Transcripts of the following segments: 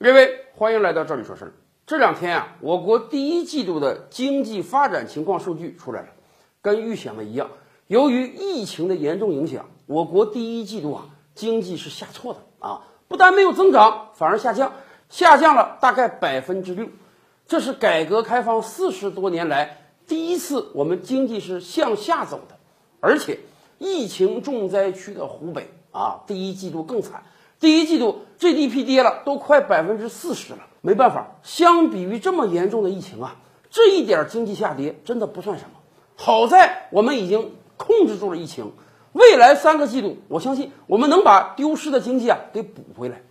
各位，欢迎来到这里说事儿。这两天啊，我国第一季度的经济发展情况数据出来了，跟预想的一样。由于疫情的严重影响，我国第一季度啊经济是下挫的啊，不但没有增长，反而下降，下降了大概百分之六。这是改革开放四十多年来第一次我们经济是向下走的，而且疫情重灾区的湖北啊，第一季度更惨。第一季度 GDP 跌了，都快百分之四十了。没办法，相比于这么严重的疫情啊，这一点经济下跌真的不算什么。好在我们已经控制住了疫情，未来三个季度，我相信我们能把丢失的经济啊给补回来。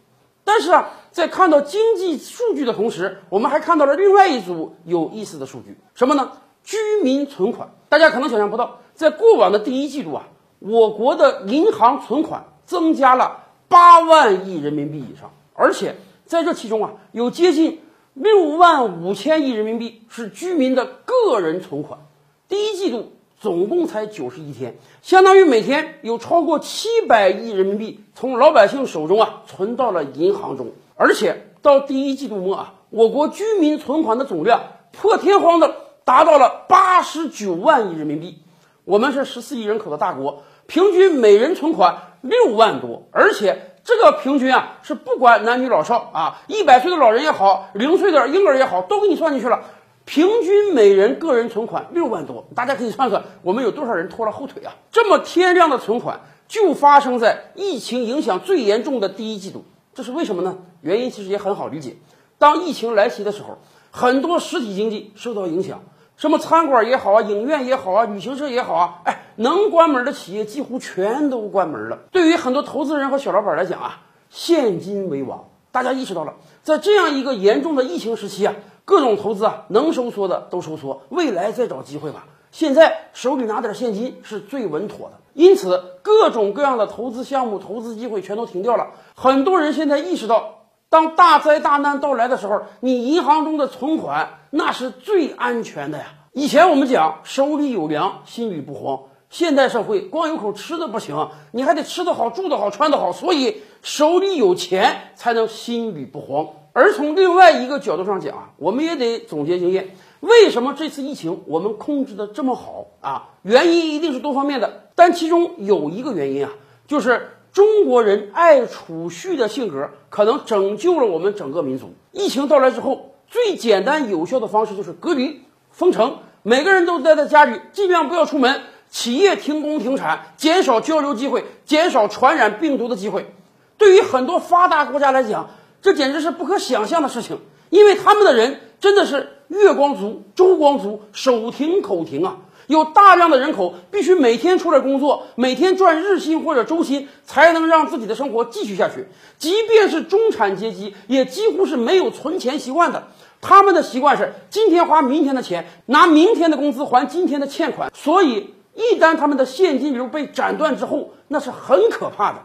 但是啊，在看到经济数据的同时，我们还看到了另外一组有意思的数据，什么呢？居民存款。大家可能想象不到，在过往的第一季度啊，我国的银行存款增加了。八万亿人民币以上，而且在这其中啊，有接近六万五千亿人民币是居民的个人存款。第一季度总共才九十一天，相当于每天有超过七百亿人民币从老百姓手中啊存到了银行中。而且到第一季度末啊，我国居民存款的总量破天荒的达到了八十九万亿人民币。我们是十四亿人口的大国，平均每人存款。六万多，而且这个平均啊是不管男女老少啊，一百岁的老人也好，零岁的婴儿也好，都给你算进去了。平均每人个人存款六万多，大家可以算算，我们有多少人拖了后腿啊？这么天量的存款，就发生在疫情影响最严重的第一季度，这是为什么呢？原因其实也很好理解，当疫情来袭的时候，很多实体经济受到影响。什么餐馆也好啊，影院也好啊，旅行社也好啊，哎，能关门的企业几乎全都关门了。对于很多投资人和小老板来讲啊，现金为王。大家意识到了，在这样一个严重的疫情时期啊，各种投资啊，能收缩的都收缩，未来再找机会吧。现在手里拿点现金是最稳妥的。因此，各种各样的投资项目、投资机会全都停掉了。很多人现在意识到。当大灾大难到来的时候，你银行中的存款那是最安全的呀。以前我们讲手里有粮，心里不慌。现代社会光有口吃的不行，你还得吃得好、住得好、穿得好，所以手里有钱才能心里不慌。而从另外一个角度上讲啊，我们也得总结经验，为什么这次疫情我们控制的这么好啊？原因一定是多方面的，但其中有一个原因啊，就是。中国人爱储蓄的性格，可能拯救了我们整个民族。疫情到来之后，最简单有效的方式就是隔离、封城，每个人都待在家里，尽量不要出门，企业停工停产，减少交流机会，减少传染病毒的机会。对于很多发达国家来讲，这简直是不可想象的事情，因为他们的人真的是月光族、周光族，手停口停啊。有大量的人口必须每天出来工作，每天赚日薪或者周薪，才能让自己的生活继续下去。即便是中产阶级，也几乎是没有存钱习惯的。他们的习惯是今天花明天的钱，拿明天的工资还今天的欠款。所以，一旦他们的现金流被斩断之后，那是很可怕的。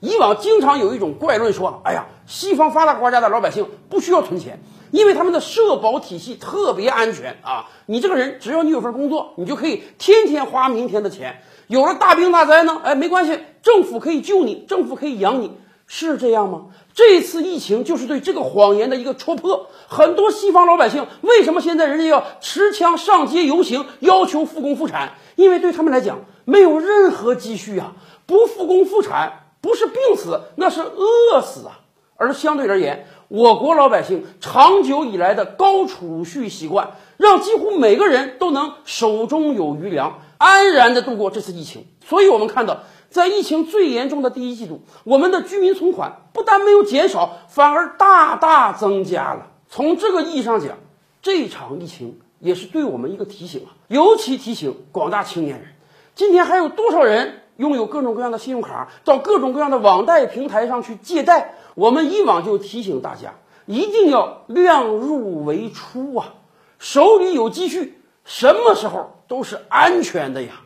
以往经常有一种怪论说：“哎呀，西方发达国家的老百姓不需要存钱。”因为他们的社保体系特别安全啊！你这个人只要你有份工作，你就可以天天花明天的钱。有了大病大灾呢，哎，没关系，政府可以救你，政府可以养你，是这样吗？这次疫情就是对这个谎言的一个戳破。很多西方老百姓为什么现在人家要持枪上街游行，要求复工复产？因为对他们来讲，没有任何积蓄啊，不复工复产不是病死，那是饿死啊。而相对而言，我国老百姓长久以来的高储蓄习惯，让几乎每个人都能手中有余粮，安然的度过这次疫情。所以，我们看到，在疫情最严重的第一季度，我们的居民存款不但没有减少，反而大大增加了。从这个意义上讲，这场疫情也是对我们一个提醒啊，尤其提醒广大青年人。今天还有多少人？拥有各种各样的信用卡，到各种各样的网贷平台上去借贷。我们以往就提醒大家，一定要量入为出啊，手里有积蓄，什么时候都是安全的呀。